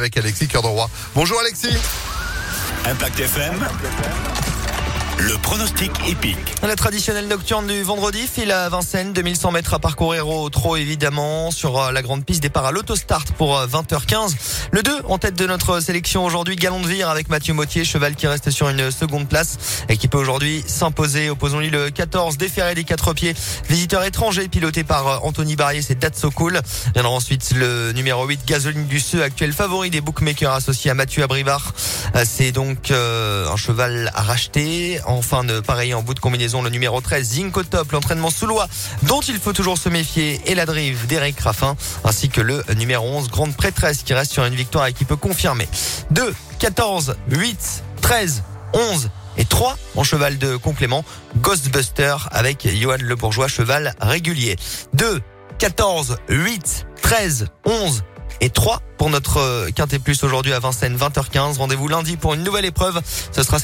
avec Alexis Cœur de Roi. Bonjour Alexis. Impact FM. Le pronostic épique. La traditionnelle nocturne du vendredi file à Vincennes, 2100 mètres à parcourir au trot évidemment sur euh, la grande piste départ à l'autostart pour 20h15. Euh, Le 2 en tête de notre sélection aujourd'hui, Galon de Vire avec Mathieu Mottier, cheval qui reste sur une seconde place et qui peut aujourd'hui s'imposer. Opposons-lui le 14, déféré des quatre pieds, visiteur étranger piloté par euh, Anthony Barrier, c'est Datso Cool. Viendra ensuite le numéro 8, Gasoline du Seu, actuel favori des bookmakers associé à Mathieu Abrivard. C'est donc un cheval à racheter Enfin, pareil en bout de combinaison, le numéro 13, Zinco Top, l'entraînement sous loi, dont il faut toujours se méfier, et la drive d'Eric Raffin, ainsi que le numéro 11, Grande Prêtresse, qui reste sur une victoire et qui peut confirmer. 2, 14, 8, 13, 11 et 3 en cheval de complément, Ghostbuster avec Johan Le Bourgeois, cheval régulier. 2, 14, 8, 13, 11 et 3 pour notre Quintet Plus aujourd'hui à Vincennes, 20h15. Rendez-vous lundi pour une nouvelle épreuve. Ce sera